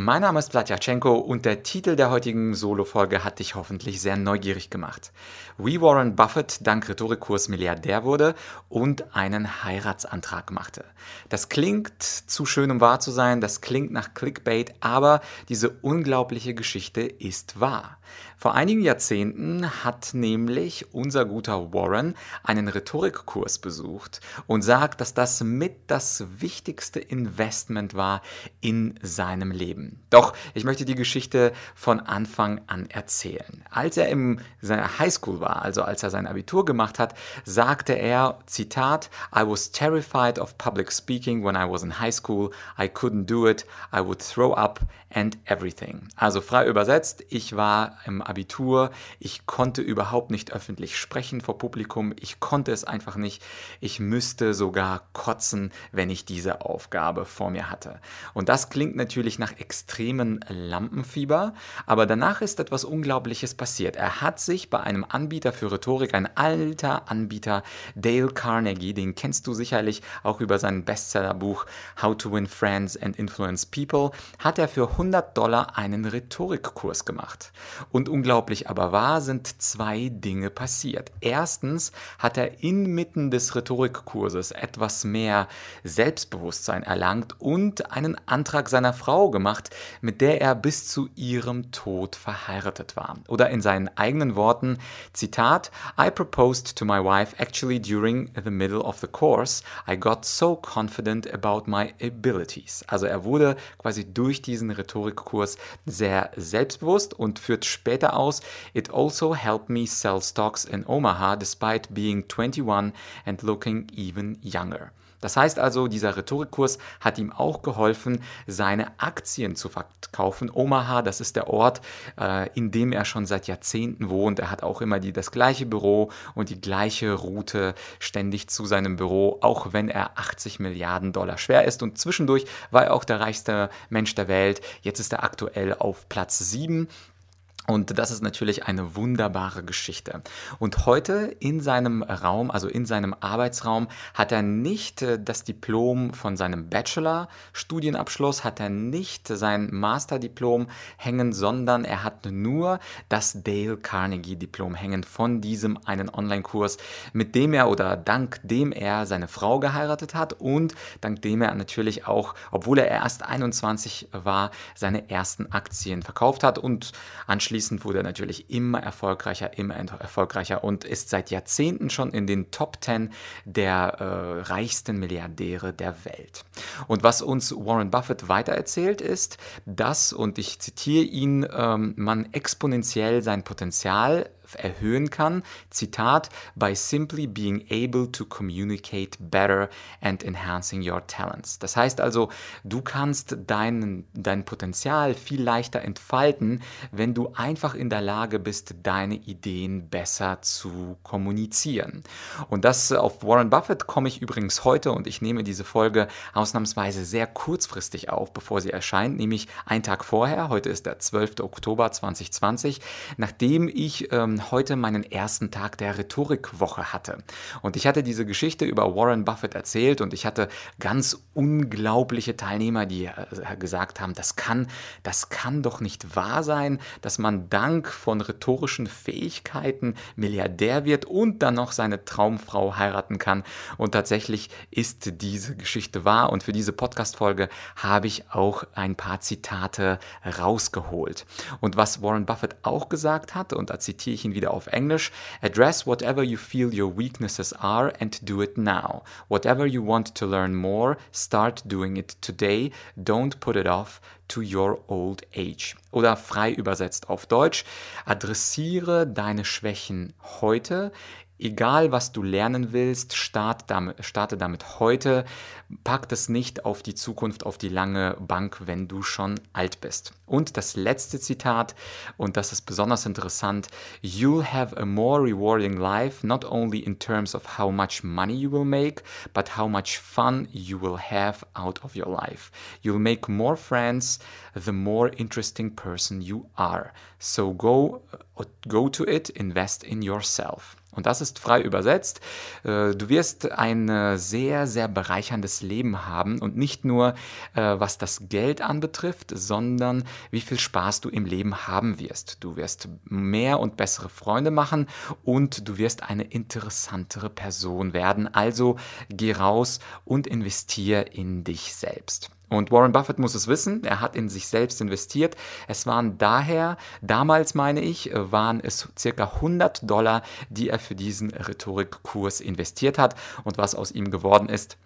Mein Name ist Vladyachenko und der Titel der heutigen Solo-Folge hat dich hoffentlich sehr neugierig gemacht. Wie Warren Buffett dank Rhetorikkurs Milliardär wurde und einen Heiratsantrag machte. Das klingt zu schön, um wahr zu sein, das klingt nach Clickbait, aber diese unglaubliche Geschichte ist wahr. Vor einigen Jahrzehnten hat nämlich unser guter Warren einen Rhetorikkurs besucht und sagt, dass das mit das wichtigste Investment war in seinem Leben. Doch ich möchte die Geschichte von Anfang an erzählen. Als er in seiner Highschool war, also als er sein Abitur gemacht hat, sagte er, Zitat, I was terrified of public speaking when I was in high school. I couldn't do it. I would throw up and everything. Also frei übersetzt, ich war im Abitur, ich konnte überhaupt nicht öffentlich sprechen vor Publikum, ich konnte es einfach nicht, ich müsste sogar kotzen, wenn ich diese Aufgabe vor mir hatte. Und das klingt natürlich nach extremen Lampenfieber, aber danach ist etwas Unglaubliches passiert. Er hat sich bei einem Anbieter für Rhetorik, ein alter Anbieter, Dale Carnegie, den kennst du sicherlich auch über sein Bestsellerbuch How to Win Friends and Influence People, hat er für 100 Dollar einen Rhetorikkurs gemacht. Und unglaublich aber wahr sind zwei Dinge passiert. Erstens hat er inmitten des Rhetorikkurses etwas mehr Selbstbewusstsein erlangt und einen Antrag seiner Frau gemacht, mit der er bis zu ihrem Tod verheiratet war. Oder in seinen eigenen Worten, Zitat, I proposed to my wife actually during the middle of the course. I got so confident about my abilities. Also er wurde quasi durch diesen Rhetorikkurs sehr selbstbewusst und führt später aus, It also helped me sell stocks in Omaha despite being 21 and looking even younger. Das heißt also, dieser Rhetorikkurs hat ihm auch geholfen, seine Aktien zu verkaufen. Omaha, das ist der Ort, äh, in dem er schon seit Jahrzehnten wohnt. Er hat auch immer die, das gleiche Büro und die gleiche Route ständig zu seinem Büro, auch wenn er 80 Milliarden Dollar schwer ist. Und zwischendurch war er auch der reichste Mensch der Welt. Jetzt ist er aktuell auf Platz 7 und das ist natürlich eine wunderbare Geschichte. Und heute in seinem Raum, also in seinem Arbeitsraum, hat er nicht äh, das Diplom von seinem Bachelor-Studienabschluss, hat er nicht sein Master-Diplom hängen, sondern er hat nur das Dale Carnegie-Diplom hängen von diesem einen Online-Kurs, mit dem er oder dank dem er seine Frau geheiratet hat und dank dem er natürlich auch, obwohl er erst 21 war, seine ersten Aktien verkauft hat und anschließend Anschließend wurde er natürlich immer erfolgreicher, immer erfolgreicher und ist seit Jahrzehnten schon in den Top 10 der äh, reichsten Milliardäre der Welt. Und was uns Warren Buffett weitererzählt ist, dass, und ich zitiere ihn, ähm, man exponentiell sein Potenzial erhöhen kann. Zitat, by simply being able to communicate better and enhancing your talents. Das heißt also, du kannst dein, dein Potenzial viel leichter entfalten, wenn du einfach in der Lage bist, deine Ideen besser zu kommunizieren. Und das auf Warren Buffett komme ich übrigens heute und ich nehme diese Folge ausnahmsweise sehr kurzfristig auf, bevor sie erscheint, nämlich einen Tag vorher. Heute ist der 12. Oktober 2020, nachdem ich ähm, heute meinen ersten Tag der Rhetorikwoche hatte. Und ich hatte diese Geschichte über Warren Buffett erzählt und ich hatte ganz unglaubliche Teilnehmer, die äh, gesagt haben, das kann, das kann doch nicht wahr sein, dass man dank von rhetorischen Fähigkeiten Milliardär wird und dann noch seine Traumfrau heiraten kann. Und tatsächlich ist diese Geschichte wahr und für diese Podcast-Folge habe ich auch ein paar Zitate rausgeholt. Und was Warren Buffett auch gesagt hat, und da zitiere ich ihn wieder auf Englisch, address whatever you feel your weaknesses are and do it now. Whatever you want to learn more, start doing it today. Don't put it off to your old age. Oder frei übersetzt auf Deutsch, adressiere deine Schwächen heute, Egal, was du lernen willst, starte damit, starte damit heute. Pack das nicht auf die Zukunft, auf die lange Bank, wenn du schon alt bist. Und das letzte Zitat, und das ist besonders interessant, You'll have a more rewarding life, not only in terms of how much money you will make, but how much fun you will have out of your life. You'll make more friends the more interesting person you are. So go, go to it, invest in yourself. Und das ist frei übersetzt. Äh, du wirst ein sehr, sehr bereicherndes Leben haben und nicht nur äh, was das Geld anbetrifft, sondern wie viel Spaß du im Leben haben wirst. Du wirst mehr und bessere Freunde machen und du wirst eine interessantere Person werden. Also geh raus und investier in dich selbst. Und Warren Buffett muss es wissen, er hat in sich selbst investiert. Es waren daher, damals meine ich, waren es circa 100 Dollar, die er für diesen Rhetorikkurs investiert hat. Und was aus ihm geworden ist,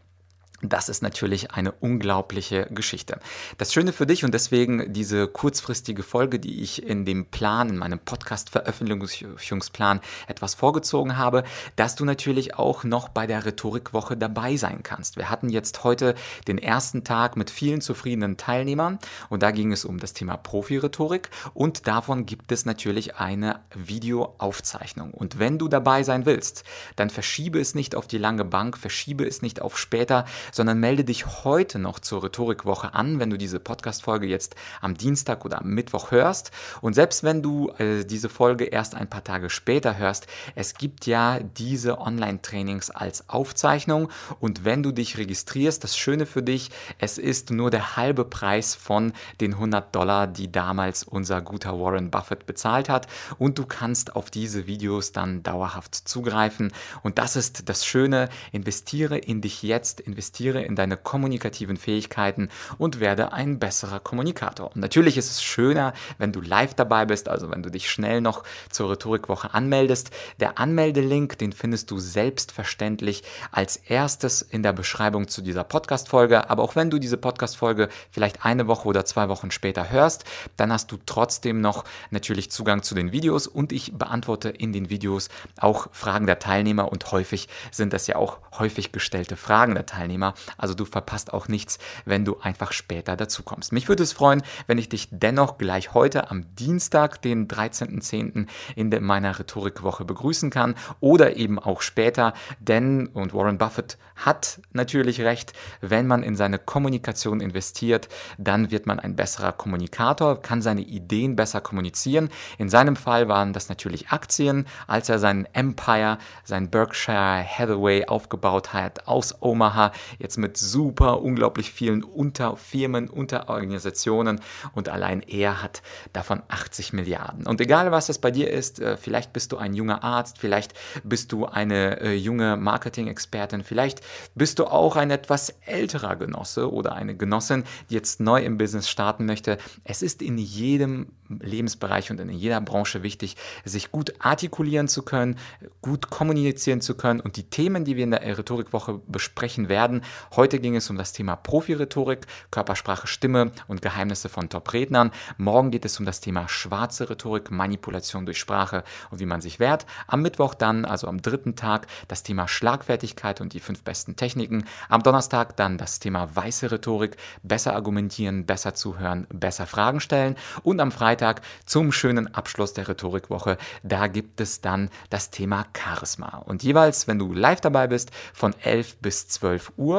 das ist natürlich eine unglaubliche Geschichte. Das Schöne für dich und deswegen diese kurzfristige Folge, die ich in dem Plan, in meinem Podcast-Veröffentlichungsplan etwas vorgezogen habe, dass du natürlich auch noch bei der Rhetorikwoche dabei sein kannst. Wir hatten jetzt heute den ersten Tag mit vielen zufriedenen Teilnehmern und da ging es um das Thema Profi-Rhetorik und davon gibt es natürlich eine Videoaufzeichnung. Und wenn du dabei sein willst, dann verschiebe es nicht auf die lange Bank, verschiebe es nicht auf später, sondern melde dich heute noch zur Rhetorikwoche an, wenn du diese Podcast-Folge jetzt am Dienstag oder am Mittwoch hörst. Und selbst wenn du äh, diese Folge erst ein paar Tage später hörst, es gibt ja diese Online-Trainings als Aufzeichnung. Und wenn du dich registrierst, das Schöne für dich, es ist nur der halbe Preis von den 100 Dollar, die damals unser guter Warren Buffett bezahlt hat. Und du kannst auf diese Videos dann dauerhaft zugreifen. Und das ist das Schöne. Investiere in dich jetzt, investiere investiere in deine kommunikativen Fähigkeiten und werde ein besserer Kommunikator. Und natürlich ist es schöner, wenn du live dabei bist, also wenn du dich schnell noch zur Rhetorikwoche anmeldest. Der Anmeldelink, den findest du selbstverständlich als erstes in der Beschreibung zu dieser Podcast-Folge. Aber auch wenn du diese Podcast-Folge vielleicht eine Woche oder zwei Wochen später hörst, dann hast du trotzdem noch natürlich Zugang zu den Videos und ich beantworte in den Videos auch Fragen der Teilnehmer und häufig sind das ja auch häufig gestellte Fragen der Teilnehmer. Also du verpasst auch nichts, wenn du einfach später dazu kommst. Mich würde es freuen, wenn ich dich dennoch gleich heute am Dienstag, den 13.10. in meiner Rhetorikwoche begrüßen kann oder eben auch später, denn, und Warren Buffett hat natürlich recht, wenn man in seine Kommunikation investiert, dann wird man ein besserer Kommunikator, kann seine Ideen besser kommunizieren. In seinem Fall waren das natürlich Aktien, als er sein Empire, sein Berkshire Hathaway aufgebaut hat aus Omaha jetzt mit super unglaublich vielen Unterfirmen, Unterorganisationen und allein er hat davon 80 Milliarden. Und egal was das bei dir ist, äh, vielleicht bist du ein junger Arzt, vielleicht bist du eine äh, junge Marketing-Expertin, vielleicht bist du auch ein etwas älterer Genosse oder eine Genossin, die jetzt neu im Business starten möchte. Es ist in jedem Lebensbereich und in jeder Branche wichtig, sich gut artikulieren zu können, gut kommunizieren zu können und die Themen, die wir in der Rhetorikwoche besprechen werden. Heute ging es um das Thema Profi-Rhetorik, Körpersprache, Stimme und Geheimnisse von Top-Rednern. Morgen geht es um das Thema schwarze Rhetorik, Manipulation durch Sprache und wie man sich wehrt. Am Mittwoch dann, also am dritten Tag, das Thema Schlagfertigkeit und die fünf besten Techniken. Am Donnerstag dann das Thema weiße Rhetorik, besser argumentieren, besser zuhören, besser Fragen stellen und am Freitag zum schönen Abschluss der Rhetorikwoche. Da gibt es dann das Thema Charisma. Und jeweils, wenn du live dabei bist, von 11 bis 12 Uhr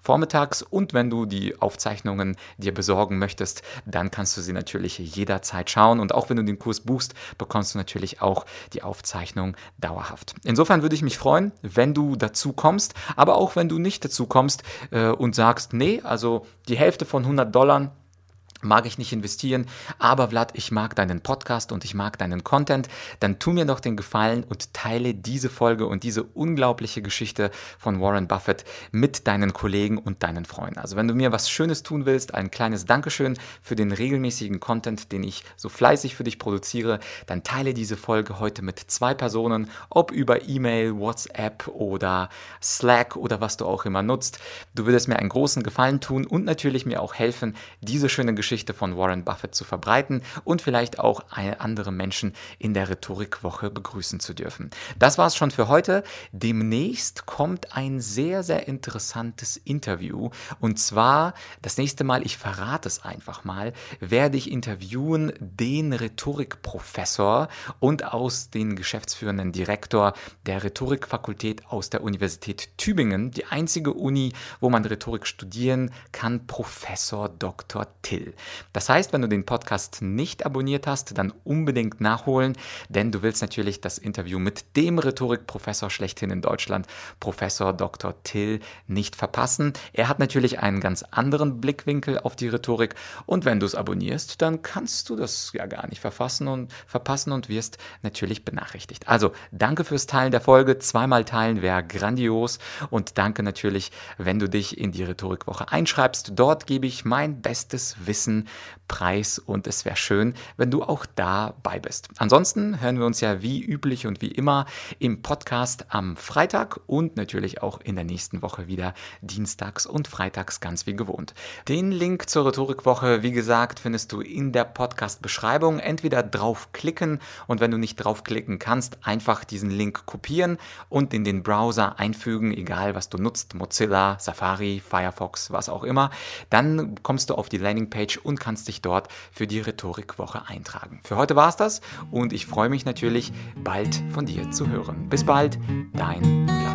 vormittags und wenn du die Aufzeichnungen dir besorgen möchtest, dann kannst du sie natürlich jederzeit schauen. Und auch wenn du den Kurs buchst, bekommst du natürlich auch die Aufzeichnung dauerhaft. Insofern würde ich mich freuen, wenn du dazu kommst, aber auch wenn du nicht dazu kommst äh, und sagst, nee, also die Hälfte von 100 Dollar mag ich nicht investieren, aber Vlad, ich mag deinen Podcast und ich mag deinen Content, dann tu mir doch den Gefallen und teile diese Folge und diese unglaubliche Geschichte von Warren Buffett mit deinen Kollegen und deinen Freunden. Also wenn du mir was Schönes tun willst, ein kleines Dankeschön für den regelmäßigen Content, den ich so fleißig für dich produziere, dann teile diese Folge heute mit zwei Personen, ob über E-Mail, WhatsApp oder Slack oder was du auch immer nutzt. Du würdest mir einen großen Gefallen tun und natürlich mir auch helfen, diese schöne Geschichte Geschichte von Warren Buffett zu verbreiten und vielleicht auch andere Menschen in der Rhetorikwoche begrüßen zu dürfen. Das war es schon für heute. Demnächst kommt ein sehr, sehr interessantes Interview. Und zwar das nächste Mal, ich verrate es einfach mal, werde ich interviewen den Rhetorikprofessor und aus den geschäftsführenden Direktor der Rhetorikfakultät aus der Universität Tübingen, die einzige Uni, wo man Rhetorik studieren kann, Professor Dr. Till. Das heißt, wenn du den Podcast nicht abonniert hast, dann unbedingt nachholen, denn du willst natürlich das Interview mit dem Rhetorikprofessor schlechthin in Deutschland, Professor Dr. Till, nicht verpassen. Er hat natürlich einen ganz anderen Blickwinkel auf die Rhetorik und wenn du es abonnierst, dann kannst du das ja gar nicht verfassen und verpassen und wirst natürlich benachrichtigt. Also, danke fürs Teilen der Folge. Zweimal teilen wäre grandios und danke natürlich, wenn du dich in die Rhetorikwoche einschreibst. Dort gebe ich mein bestes Wissen preis und es wäre schön, wenn du auch dabei bist. Ansonsten hören wir uns ja wie üblich und wie immer im Podcast am Freitag und natürlich auch in der nächsten Woche wieder dienstags und freitags ganz wie gewohnt. Den Link zur Rhetorikwoche, wie gesagt, findest du in der Podcast-Beschreibung. Entweder draufklicken und wenn du nicht draufklicken kannst, einfach diesen Link kopieren und in den Browser einfügen, egal was du nutzt, Mozilla, Safari, Firefox, was auch immer. Dann kommst du auf die Landingpage und kannst dich dort für die Rhetorikwoche eintragen. Für heute war es das und ich freue mich natürlich, bald von dir zu hören. Bis bald, dein